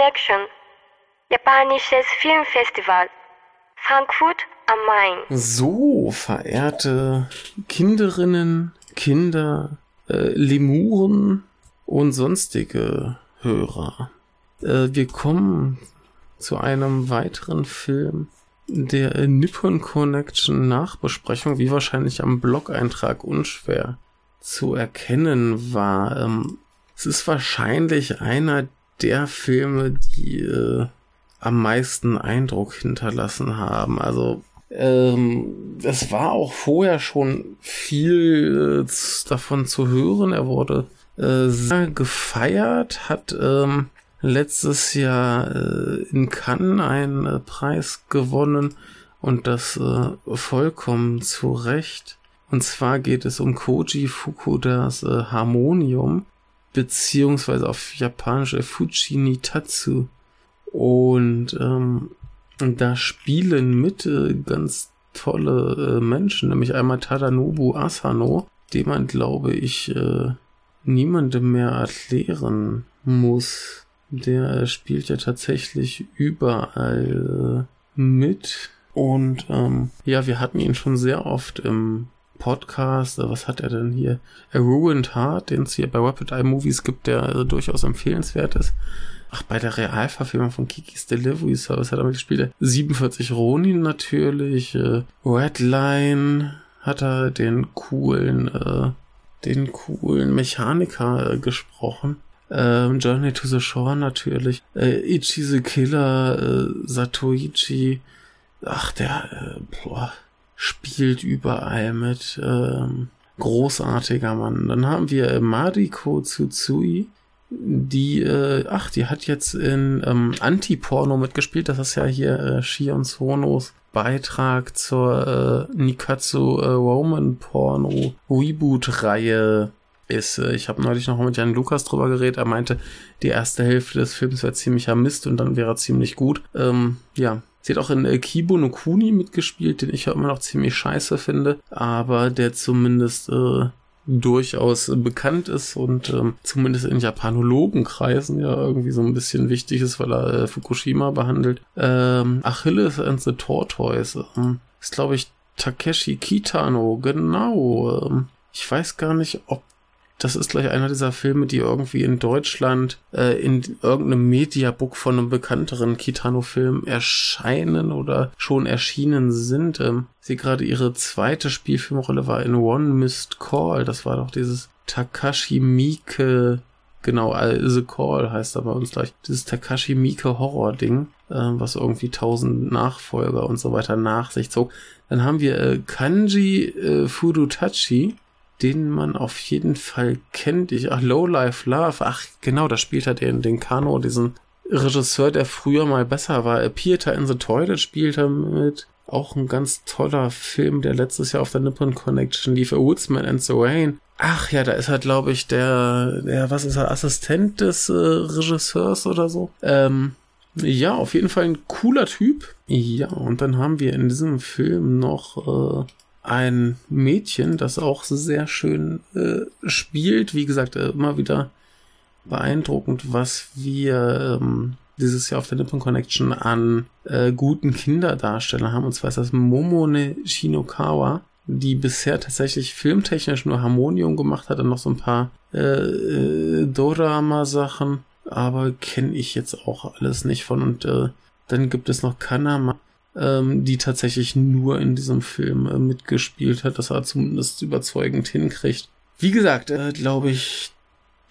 Connection, japanisches Filmfestival, Frankfurt am Main. So, verehrte Kinderinnen, Kinder, äh, Lemuren und sonstige Hörer. Äh, wir kommen zu einem weiteren Film der Nippon Connection Nachbesprechung, wie wahrscheinlich am Blog-Eintrag unschwer zu erkennen war. Ähm, es ist wahrscheinlich einer der Filme, die äh, am meisten Eindruck hinterlassen haben. Also ähm, es war auch vorher schon viel äh, davon zu hören. Er wurde äh, sehr gefeiert, hat ähm, letztes Jahr äh, in Cannes einen äh, Preis gewonnen und das äh, vollkommen zu Recht. Und zwar geht es um Koji Fukudas äh, Harmonium, beziehungsweise auf Japanisch äh, Fuji Nitatsu. Und ähm, da spielen mit äh, ganz tolle äh, Menschen, nämlich einmal Tadanobu Asano, dem man, glaube ich, äh, niemandem mehr erklären muss. Der spielt ja tatsächlich überall äh, mit. Und ähm, ja, wir hatten ihn schon sehr oft im Podcast. Was hat er denn hier? A Ruined Heart, den es hier bei Rapid Eye Movies gibt, der äh, durchaus empfehlenswert ist. Ach, bei der Realverfilmung von Kikis Delivery Service hat er mitgespielt. 47 Ronin natürlich. Äh, Redline hat er den coolen, äh, den coolen Mechaniker äh, gesprochen. Ähm, Journey to the Shore natürlich. Äh, Ichi the Killer, äh, Satoichi. Ach, der, äh, boah spielt überall mit. Ähm, großartiger Mann. Dann haben wir äh, Mariko Tsutsui, die, äh, ach, die hat jetzt in ähm, Anti-Porno mitgespielt. Das ist ja hier äh, Shion Sonos Beitrag zur äh, Nikatsu äh, Roman Porno Reboot-Reihe ist. Äh, ich habe neulich noch mit Jan Lukas drüber geredet. Er meinte, die erste Hälfte des Films wäre ziemlicher Mist und dann wäre er ziemlich gut. Ähm, ja, Sie hat auch in äh, Kibo no Kuni mitgespielt, den ich ja immer noch ziemlich scheiße finde, aber der zumindest äh, durchaus bekannt ist und ähm, zumindest in Japanologenkreisen ja irgendwie so ein bisschen wichtig ist, weil er äh, Fukushima behandelt. Ähm, Achilles and the Tortoise ähm, ist, glaube ich, Takeshi Kitano, genau. Ähm, ich weiß gar nicht, ob das ist gleich einer dieser Filme, die irgendwie in Deutschland äh, in irgendeinem Mediabook von einem bekannteren Kitano-Film erscheinen oder schon erschienen sind. Ähm, sie gerade ihre zweite Spielfilmrolle war in One Missed Call. Das war doch dieses Takashi Miike Genau, The Call heißt er bei uns gleich. Dieses Takashi Miike Horror-Ding, äh, was irgendwie tausend Nachfolger und so weiter nach sich zog. Dann haben wir äh, Kanji äh, Furutachi, den man auf jeden Fall kennt. Ich, ach, Low Life Love. Ach, genau, da spielt er den, den Kano, diesen Regisseur, der früher mal besser war. Pieter in the Toilet spielt er mit. Auch ein ganz toller Film, der letztes Jahr auf der Nippon Connection lief. A Woodsman and the Rain. Ach ja, da ist er, glaube ich, der, der, was ist er, Assistent des äh, Regisseurs oder so. Ähm, ja, auf jeden Fall ein cooler Typ. Ja, und dann haben wir in diesem Film noch äh, ein Mädchen, das auch sehr schön äh, spielt. Wie gesagt, äh, immer wieder beeindruckend, was wir ähm, dieses Jahr auf der Nippon Connection an äh, guten Kinderdarstellern haben. Und zwar ist das Momone Shinokawa, die bisher tatsächlich filmtechnisch nur Harmonium gemacht hat und noch so ein paar äh, äh, Dorama-Sachen. Aber kenne ich jetzt auch alles nicht von. Und äh, dann gibt es noch Kanama ähm, die tatsächlich nur in diesem Film äh, mitgespielt hat, dass er zumindest überzeugend hinkriegt. Wie gesagt, äh, glaube ich,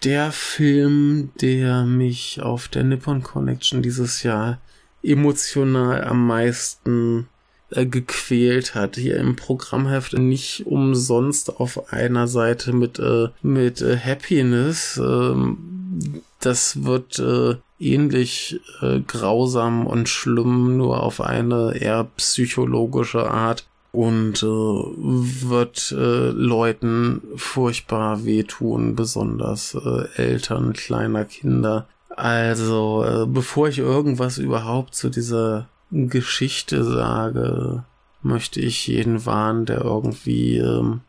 der Film, der mich auf der Nippon Connection dieses Jahr emotional am meisten äh, gequält hat. Hier im Programmheft nicht umsonst auf einer Seite mit, äh, mit äh, Happiness. Ähm, das wird äh, ähnlich äh, grausam und schlimm, nur auf eine eher psychologische Art und äh, wird äh, Leuten furchtbar wehtun, besonders äh, Eltern kleiner Kinder. Also, äh, bevor ich irgendwas überhaupt zu dieser Geschichte sage, möchte ich jeden warnen, der irgendwie ähm,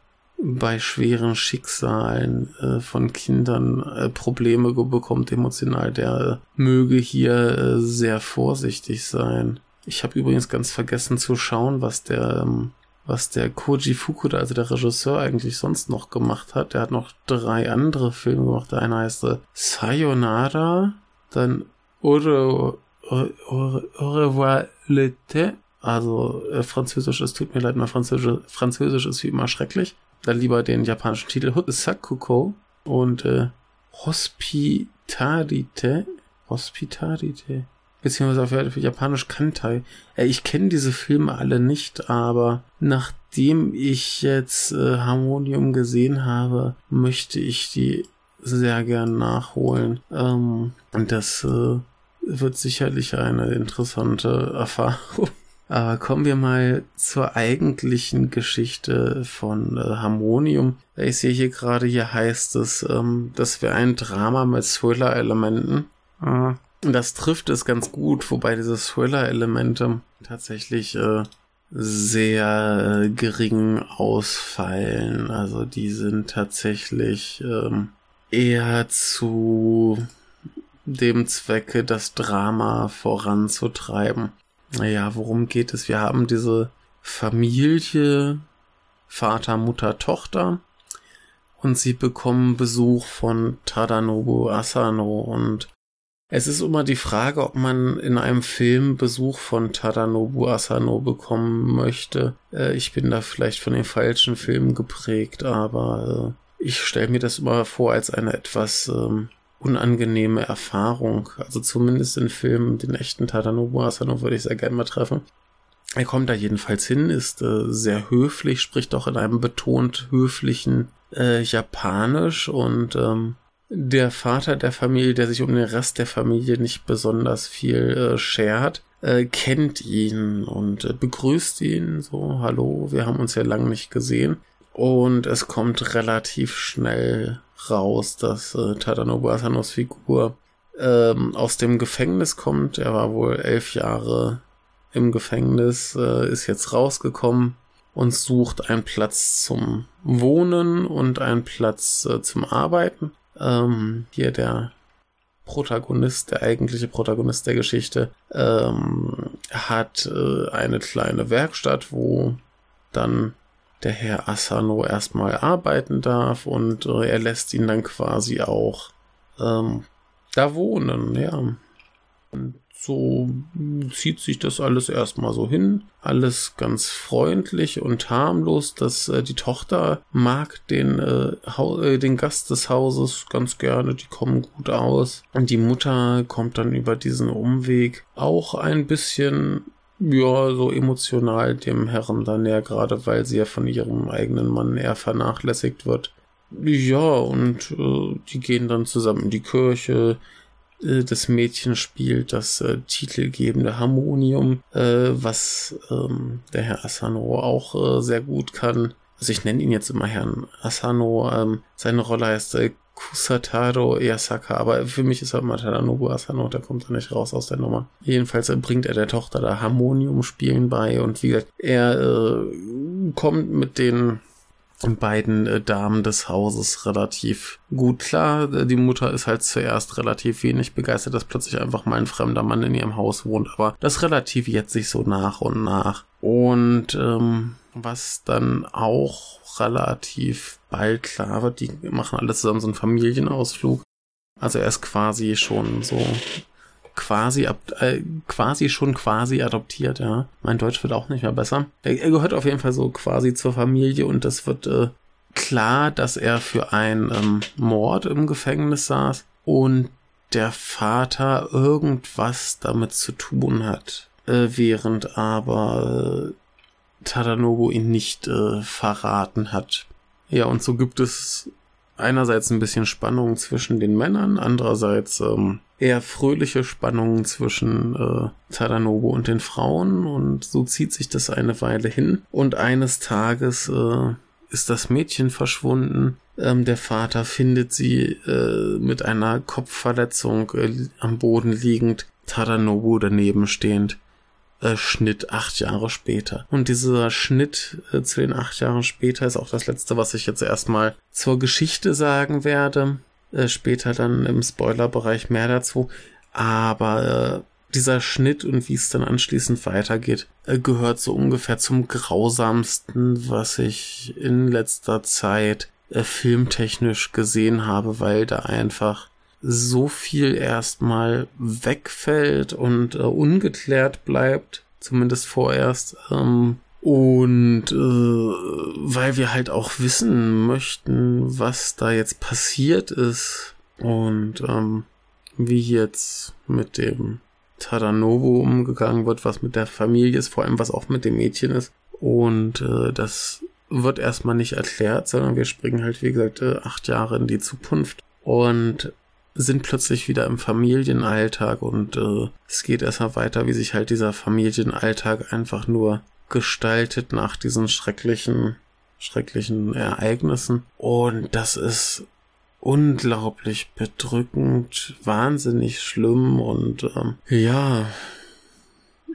bei schweren Schicksalen äh, von Kindern äh, Probleme bekommt emotional, der möge hier äh, sehr vorsichtig sein. Ich habe übrigens ganz vergessen zu schauen, was der ähm, was der Koji Fukuda, also der Regisseur, eigentlich sonst noch gemacht hat. Der hat noch drei andere Filme gemacht. Der eine heißt äh, Sayonara, dann Ore, Ore, Ore, Au l'été. Also äh, Französisch, es tut mir leid, mein Französisch, Französisch ist wie immer schrecklich. Dann lieber den japanischen Titel Sakuko und äh, Hospitalite. Hospitalite beziehungsweise auf Japanisch Kantai. Äh, ich kenne diese Filme alle nicht, aber nachdem ich jetzt äh, Harmonium gesehen habe, möchte ich die sehr gern nachholen. Ähm, und das äh, wird sicherlich eine interessante Erfahrung. Aber kommen wir mal zur eigentlichen Geschichte von äh, Harmonium. Ich sehe hier gerade, hier heißt es, ähm, das wäre ein Drama mit Thriller-Elementen. Äh, das trifft es ganz gut, wobei diese Thriller-Elemente tatsächlich äh, sehr äh, gering ausfallen. Also die sind tatsächlich ähm, eher zu dem Zwecke, das Drama voranzutreiben. Naja, worum geht es? Wir haben diese Familie, Vater, Mutter, Tochter und sie bekommen Besuch von Tadanobu Asano und es ist immer die Frage, ob man in einem Film Besuch von Tadanobu Asano bekommen möchte. Äh, ich bin da vielleicht von den falschen Filmen geprägt, aber äh, ich stelle mir das immer vor als eine etwas ähm, unangenehme Erfahrung. Also zumindest in Filmen, den echten Tadanobu Asano würde ich sehr gerne mal treffen. Er kommt da jedenfalls hin, ist äh, sehr höflich, spricht auch in einem betont höflichen äh, Japanisch und ähm, der Vater der Familie, der sich um den Rest der Familie nicht besonders viel äh, schert, äh, kennt ihn und äh, begrüßt ihn so, hallo, wir haben uns ja lange nicht gesehen. Und es kommt relativ schnell raus, dass äh, Tadanobu Asanos Figur ähm, aus dem Gefängnis kommt. Er war wohl elf Jahre im Gefängnis, äh, ist jetzt rausgekommen und sucht einen Platz zum Wohnen und einen Platz äh, zum Arbeiten ähm, hier der Protagonist, der eigentliche Protagonist der Geschichte, ähm, hat äh, eine kleine Werkstatt, wo dann der Herr Asano erstmal arbeiten darf und äh, er lässt ihn dann quasi auch ähm, da wohnen, ja. Und so zieht sich das alles erstmal so hin. Alles ganz freundlich und harmlos. Dass äh, die Tochter mag den, äh, äh, den Gast des Hauses ganz gerne. Die kommen gut aus. Und die Mutter kommt dann über diesen Umweg auch ein bisschen ja, so emotional dem Herren dann näher, gerade weil sie ja von ihrem eigenen Mann eher vernachlässigt wird. Ja, und äh, die gehen dann zusammen in die Kirche, äh, das Mädchen spielt das äh, titelgebende Harmonium, äh, was ähm, der Herr Asano auch äh, sehr gut kann. Also ich nenne ihn jetzt immer Herrn Asano. Ähm, seine Rolle heißt Kusataro Yasaka, aber für mich ist er immer Tadanobu Asano, der kommt da nicht raus aus der Nummer. Jedenfalls äh, bringt er der Tochter da Harmonium spielen bei und wie gesagt, er äh, kommt mit den beiden äh, Damen des Hauses relativ gut klar. Die Mutter ist halt zuerst relativ wenig begeistert, dass plötzlich einfach mal ein fremder Mann in ihrem Haus wohnt, aber das relativiert sich so nach und nach. Und ähm, was dann auch relativ bald klar wird, die machen alle zusammen so einen Familienausflug. Also er ist quasi schon so quasi, äh, quasi schon quasi adoptiert, ja. Mein Deutsch wird auch nicht mehr besser. Er, er gehört auf jeden Fall so quasi zur Familie und es wird äh, klar, dass er für einen ähm, Mord im Gefängnis saß und der Vater irgendwas damit zu tun hat, äh, während aber äh, Tadanobu ihn nicht äh, verraten hat. Ja, und so gibt es einerseits ein bisschen Spannung zwischen den Männern, andererseits ähm, eher fröhliche Spannungen zwischen äh, Tadanobu und den Frauen und so zieht sich das eine Weile hin und eines Tages äh, ist das Mädchen verschwunden. Ähm, der Vater findet sie äh, mit einer Kopfverletzung äh, am Boden liegend, Tadanobu daneben stehend. Äh, Schnitt acht Jahre später. Und dieser Schnitt äh, zu den acht Jahren später ist auch das letzte, was ich jetzt erstmal zur Geschichte sagen werde. Äh, später dann im Spoilerbereich mehr dazu. Aber äh, dieser Schnitt und wie es dann anschließend weitergeht, äh, gehört so ungefähr zum grausamsten, was ich in letzter Zeit äh, filmtechnisch gesehen habe, weil da einfach so viel erstmal wegfällt und äh, ungeklärt bleibt, zumindest vorerst. Ähm, und äh, weil wir halt auch wissen möchten, was da jetzt passiert ist und ähm, wie jetzt mit dem Tadanobu umgegangen wird, was mit der Familie ist, vor allem was auch mit dem Mädchen ist. Und äh, das wird erstmal nicht erklärt, sondern wir springen halt, wie gesagt, äh, acht Jahre in die Zukunft und sind plötzlich wieder im Familienalltag und äh, es geht erstmal weiter, wie sich halt dieser Familienalltag einfach nur gestaltet nach diesen schrecklichen, schrecklichen Ereignissen. Und das ist unglaublich bedrückend, wahnsinnig schlimm und ähm, ja,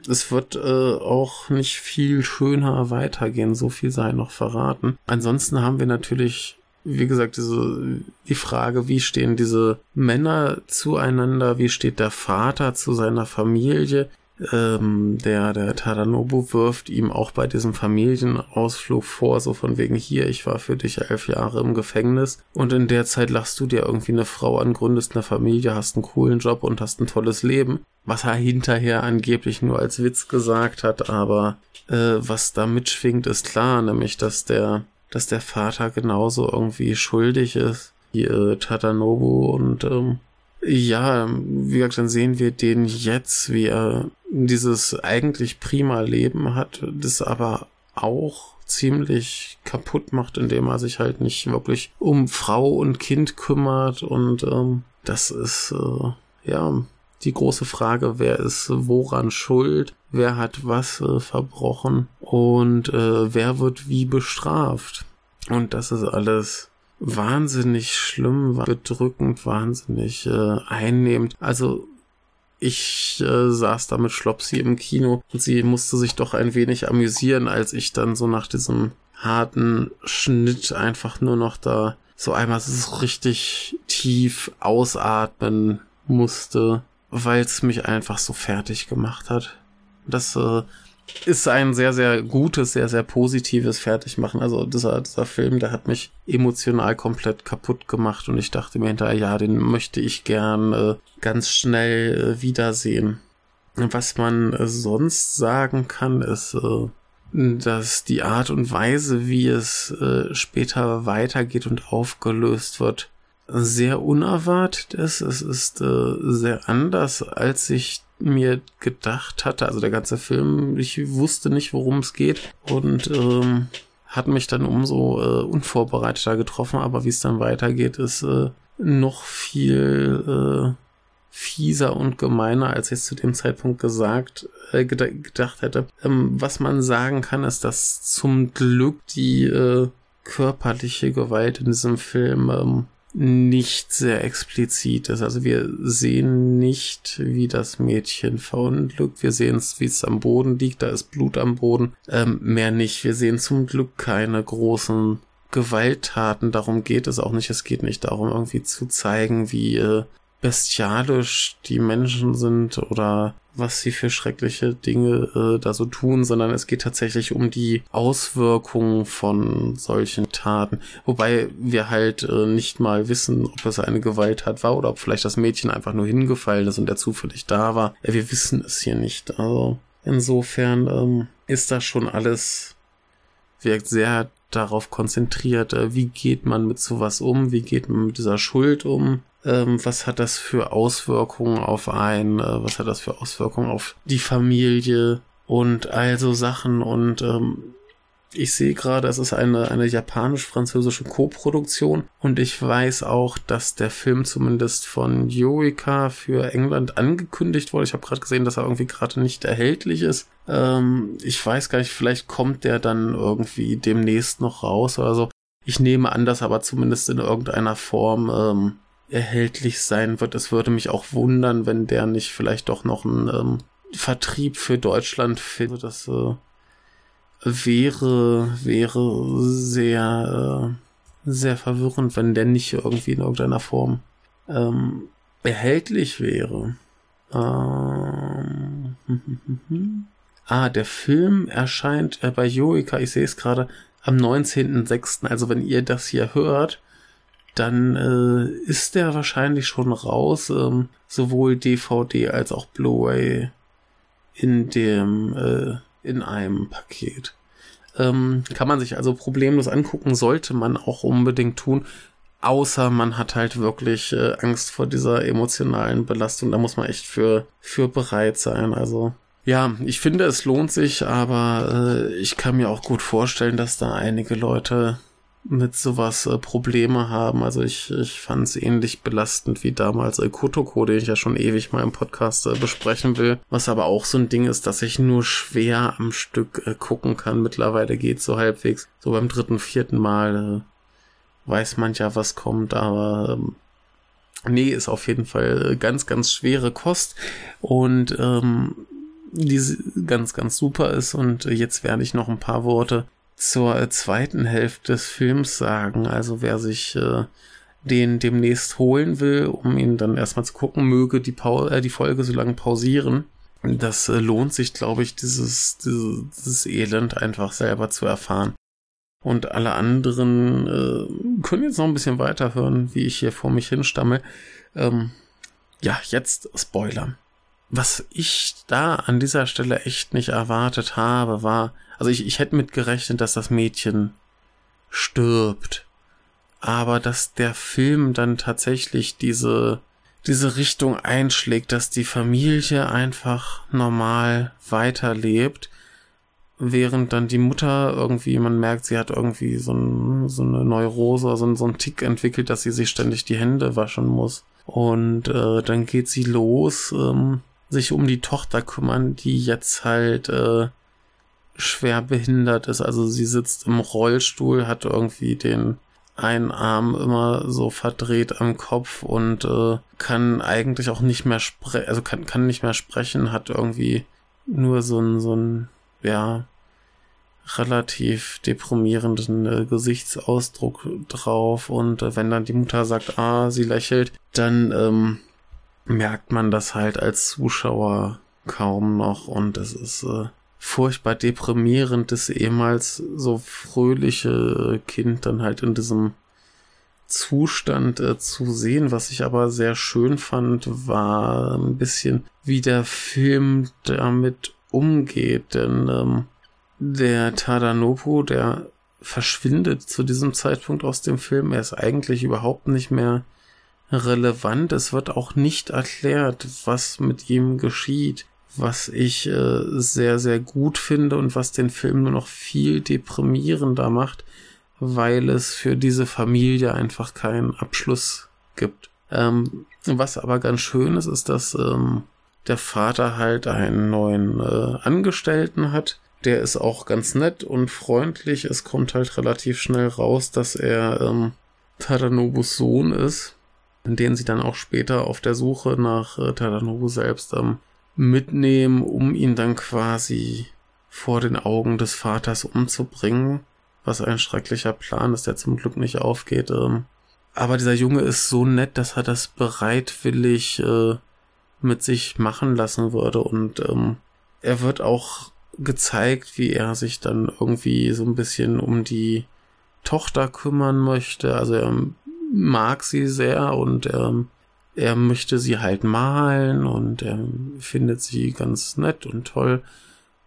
es wird äh, auch nicht viel schöner weitergehen, so viel sei noch verraten. Ansonsten haben wir natürlich, wie gesagt, diese, die Frage, wie stehen diese Männer zueinander, wie steht der Vater zu seiner Familie, ähm, der, der Tadanobu wirft ihm auch bei diesem Familienausflug vor, so von wegen hier, ich war für dich elf Jahre im Gefängnis. Und in der Zeit lachst du dir irgendwie eine Frau an, gründest eine Familie, hast einen coolen Job und hast ein tolles Leben. Was er hinterher angeblich nur als Witz gesagt hat, aber äh, was da mitschwingt, ist klar, nämlich dass der, dass der Vater genauso irgendwie schuldig ist wie äh, Tadanobu und ähm, ja, wie gesagt, dann sehen wir den jetzt, wie er dieses eigentlich prima Leben hat, das aber auch ziemlich kaputt macht, indem er sich halt nicht wirklich um Frau und Kind kümmert und ähm, das ist äh, ja die große Frage, wer ist woran schuld, wer hat was äh, verbrochen und äh, wer wird wie bestraft. Und das ist alles wahnsinnig schlimm, bedrückend, wahnsinnig äh, einnehmend. Also ich äh, saß da mit Schlopsi im Kino und sie musste sich doch ein wenig amüsieren, als ich dann so nach diesem harten Schnitt einfach nur noch da so einmal so richtig tief ausatmen musste, weil es mich einfach so fertig gemacht hat. Das äh, ist ein sehr, sehr gutes, sehr, sehr positives Fertigmachen. Also dieser, dieser Film, der hat mich emotional komplett kaputt gemacht und ich dachte mir hinterher, ja, den möchte ich gern äh, ganz schnell äh, wiedersehen. Was man äh, sonst sagen kann, ist, äh, dass die Art und Weise, wie es äh, später weitergeht und aufgelöst wird, sehr unerwartet ist. Es ist äh, sehr anders, als ich mir gedacht hatte. Also der ganze Film, ich wusste nicht, worum es geht und ähm, hat mich dann umso äh, unvorbereiteter getroffen. Aber wie es dann weitergeht, ist äh, noch viel äh, fieser und gemeiner, als ich zu dem Zeitpunkt gesagt äh, gedacht hätte. Ähm, was man sagen kann, ist, dass zum Glück die äh, körperliche Gewalt in diesem Film ähm, nicht sehr explizit ist. Also wir sehen nicht, wie das Mädchen verunglückt. Wir sehen es, wie es am Boden liegt. Da ist Blut am Boden. Ähm, mehr nicht. Wir sehen zum Glück keine großen Gewalttaten. Darum geht es auch nicht. Es geht nicht darum, irgendwie zu zeigen, wie äh, bestialisch die Menschen sind oder was sie für schreckliche Dinge äh, da so tun, sondern es geht tatsächlich um die Auswirkungen von solchen Taten. Wobei wir halt äh, nicht mal wissen, ob es eine Gewalttat war oder ob vielleicht das Mädchen einfach nur hingefallen ist und der zufällig da war. Wir wissen es hier nicht. Also insofern ähm, ist das schon alles wirkt sehr darauf konzentriert, äh, wie geht man mit sowas um, wie geht man mit dieser Schuld um, ähm, was hat das für Auswirkungen auf einen, äh, was hat das für Auswirkungen auf die Familie und also Sachen und ähm, ich sehe gerade, es ist eine, eine japanisch-französische Co-Produktion und ich weiß auch, dass der Film zumindest von Yoika für England angekündigt wurde. Ich habe gerade gesehen, dass er irgendwie gerade nicht erhältlich ist. Ähm, ich weiß gar nicht, vielleicht kommt der dann irgendwie demnächst noch raus oder so. Ich nehme an, dass aber zumindest in irgendeiner Form ähm, erhältlich sein wird. Es würde mich auch wundern, wenn der nicht vielleicht doch noch ein ähm, Vertrieb für Deutschland findet. Das äh, wäre, wäre sehr, äh, sehr verwirrend, wenn der nicht irgendwie in irgendeiner Form ähm, erhältlich wäre. Ähm, ah, der Film erscheint äh, bei Joika, ich sehe es gerade, am 19.06. Also wenn ihr das hier hört, dann äh, ist der wahrscheinlich schon raus, ähm, sowohl DVD als auch Blu-ray in dem äh, in einem Paket. Ähm, kann man sich also problemlos angucken, sollte man auch unbedingt tun, außer man hat halt wirklich äh, Angst vor dieser emotionalen Belastung. Da muss man echt für für bereit sein. Also ja, ich finde, es lohnt sich, aber äh, ich kann mir auch gut vorstellen, dass da einige Leute mit sowas äh, Probleme haben. Also ich, ich fand es ähnlich belastend wie damals äh, Kotoko, den ich ja schon ewig mal im Podcast äh, besprechen will. Was aber auch so ein Ding ist, dass ich nur schwer am Stück äh, gucken kann. Mittlerweile geht so halbwegs. So beim dritten, vierten Mal äh, weiß man ja, was kommt, aber ähm, nee, ist auf jeden Fall äh, ganz, ganz schwere Kost. Und ähm, die ganz, ganz super ist. Und äh, jetzt werde ich noch ein paar Worte zur zweiten Hälfte des Films sagen. Also wer sich äh, den demnächst holen will, um ihn dann erstmal zu gucken, möge die, pa äh, die Folge so lange pausieren. Das äh, lohnt sich, glaube ich, dieses, dieses, dieses Elend einfach selber zu erfahren. Und alle anderen äh, können jetzt noch ein bisschen weiterhören, wie ich hier vor mich hinstamme. Ähm, ja, jetzt Spoiler. Was ich da an dieser Stelle echt nicht erwartet habe, war, also ich, ich hätte mit gerechnet, dass das Mädchen stirbt. Aber dass der Film dann tatsächlich diese, diese Richtung einschlägt, dass die Familie einfach normal weiterlebt, während dann die Mutter irgendwie, man merkt, sie hat irgendwie so, ein, so eine Neurose, so, ein, so ein Tick entwickelt, dass sie sich ständig die Hände waschen muss. Und äh, dann geht sie los, ähm, sich um die Tochter kümmern, die jetzt halt äh, schwer behindert ist. Also sie sitzt im Rollstuhl, hat irgendwie den einen Arm immer so verdreht am Kopf und äh, kann eigentlich auch nicht mehr sprechen, also kann, kann nicht mehr sprechen, hat irgendwie nur so ein, so ein, ja, relativ deprimierenden äh, Gesichtsausdruck drauf und äh, wenn dann die Mutter sagt, ah, sie lächelt, dann ähm, merkt man das halt als Zuschauer kaum noch und es ist äh, furchtbar deprimierend, das ehemals so fröhliche Kind dann halt in diesem Zustand äh, zu sehen. Was ich aber sehr schön fand, war ein bisschen, wie der Film damit umgeht, denn ähm, der Tadanobu, der verschwindet zu diesem Zeitpunkt aus dem Film. Er ist eigentlich überhaupt nicht mehr relevant. Es wird auch nicht erklärt, was mit ihm geschieht, was ich äh, sehr, sehr gut finde und was den Film nur noch viel deprimierender macht, weil es für diese Familie einfach keinen Abschluss gibt. Ähm, was aber ganz schön ist, ist, dass ähm, der Vater halt einen neuen äh, Angestellten hat. Der ist auch ganz nett und freundlich. Es kommt halt relativ schnell raus, dass er ähm, Tadanobus Sohn ist in denen sie dann auch später auf der Suche nach äh, Tadanobu selbst ähm, mitnehmen, um ihn dann quasi vor den Augen des Vaters umzubringen, was ein schrecklicher Plan ist, der zum Glück nicht aufgeht. Ähm. Aber dieser Junge ist so nett, dass er das bereitwillig äh, mit sich machen lassen würde und ähm, er wird auch gezeigt, wie er sich dann irgendwie so ein bisschen um die Tochter kümmern möchte. Also er mag sie sehr und ähm, er möchte sie halt malen und er findet sie ganz nett und toll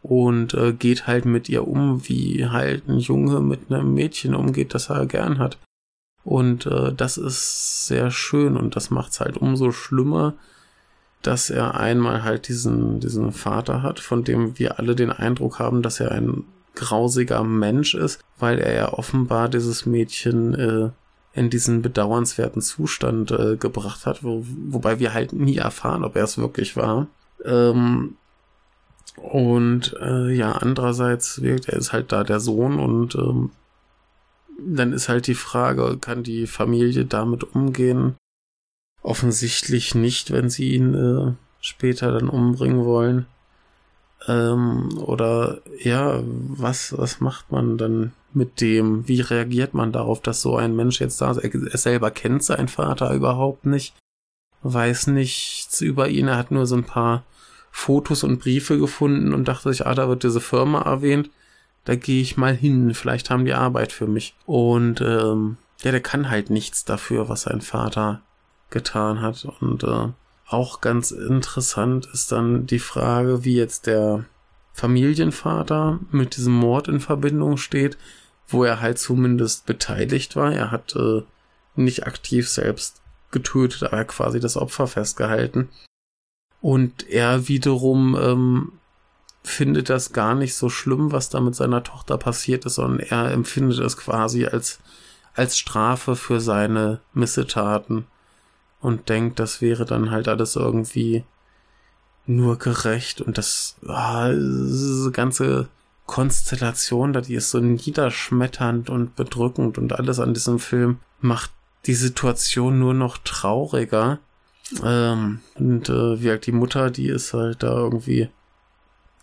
und äh, geht halt mit ihr um, wie halt ein Junge mit einem Mädchen umgeht, das er gern hat. Und äh, das ist sehr schön und das macht's halt umso schlimmer, dass er einmal halt diesen, diesen Vater hat, von dem wir alle den Eindruck haben, dass er ein grausiger Mensch ist, weil er ja offenbar dieses Mädchen äh, in diesen bedauernswerten Zustand äh, gebracht hat, wo, wobei wir halt nie erfahren, ob er es wirklich war. Ähm, und äh, ja, andererseits wirkt er ist halt da der Sohn und ähm, dann ist halt die Frage, kann die Familie damit umgehen? Offensichtlich nicht, wenn sie ihn äh, später dann umbringen wollen. Ähm, oder ja, was, was macht man dann mit dem? Wie reagiert man darauf, dass so ein Mensch jetzt da ist? Er, er selber kennt seinen Vater überhaupt nicht, weiß nichts über ihn, er hat nur so ein paar Fotos und Briefe gefunden und dachte sich, ah, da wird diese Firma erwähnt, da gehe ich mal hin, vielleicht haben die Arbeit für mich. Und ähm, ja, der kann halt nichts dafür, was sein Vater getan hat. Und äh, auch ganz interessant ist dann die Frage, wie jetzt der Familienvater mit diesem Mord in Verbindung steht, wo er halt zumindest beteiligt war. Er hat äh, nicht aktiv selbst getötet, aber quasi das Opfer festgehalten. Und er wiederum ähm, findet das gar nicht so schlimm, was da mit seiner Tochter passiert ist, sondern er empfindet es quasi als, als Strafe für seine Missetaten und denkt, das wäre dann halt alles irgendwie nur gerecht und das, ah, diese ganze Konstellation da, die ist so niederschmetternd und bedrückend und alles an diesem Film macht die Situation nur noch trauriger. Ähm, und äh, wie halt die Mutter, die ist halt da irgendwie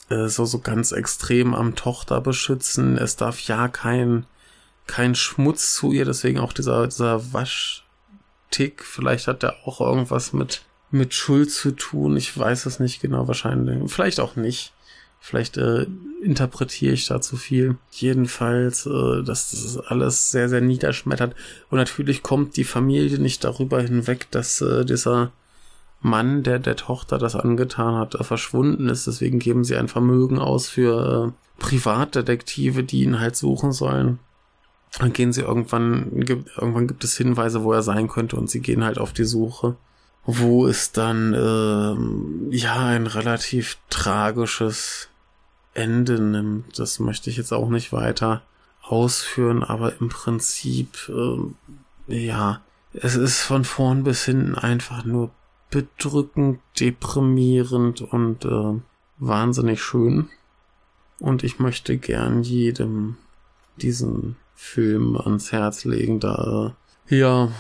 äh, so, so ganz extrem am Tochter beschützen. Es darf ja kein, kein Schmutz zu ihr, deswegen auch dieser, dieser Waschtick. Vielleicht hat der auch irgendwas mit, mit Schuld zu tun. Ich weiß es nicht genau, wahrscheinlich. Vielleicht auch nicht. Vielleicht äh, interpretiere ich da zu viel. Jedenfalls, äh, dass das alles sehr, sehr niederschmettert. Und natürlich kommt die Familie nicht darüber hinweg, dass äh, dieser Mann, der der Tochter das angetan hat, äh, verschwunden ist. Deswegen geben sie ein Vermögen aus für äh, Privatdetektive, die ihn halt suchen sollen. Dann gehen sie irgendwann, irgendwann gibt es Hinweise, wo er sein könnte und sie gehen halt auf die Suche. Wo es dann, äh, ja, ein relativ tragisches Ende nimmt. Das möchte ich jetzt auch nicht weiter ausführen, aber im Prinzip, äh, ja, es ist von vorn bis hinten einfach nur bedrückend, deprimierend und äh, wahnsinnig schön. Und ich möchte gern jedem diesen Film ans Herz legen, da ja,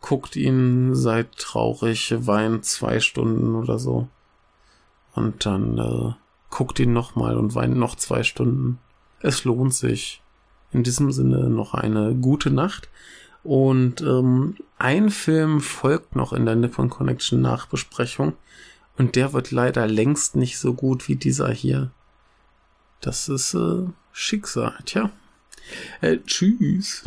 guckt ihn, seid traurig, weint zwei Stunden oder so. Und dann äh, guckt ihn nochmal und weint noch zwei Stunden. Es lohnt sich. In diesem Sinne noch eine gute Nacht. Und ähm, ein Film folgt noch in der Nippon Connection Nachbesprechung. Und der wird leider längst nicht so gut wie dieser hier. Das ist äh, Schicksal, tja. Äh, tschüss.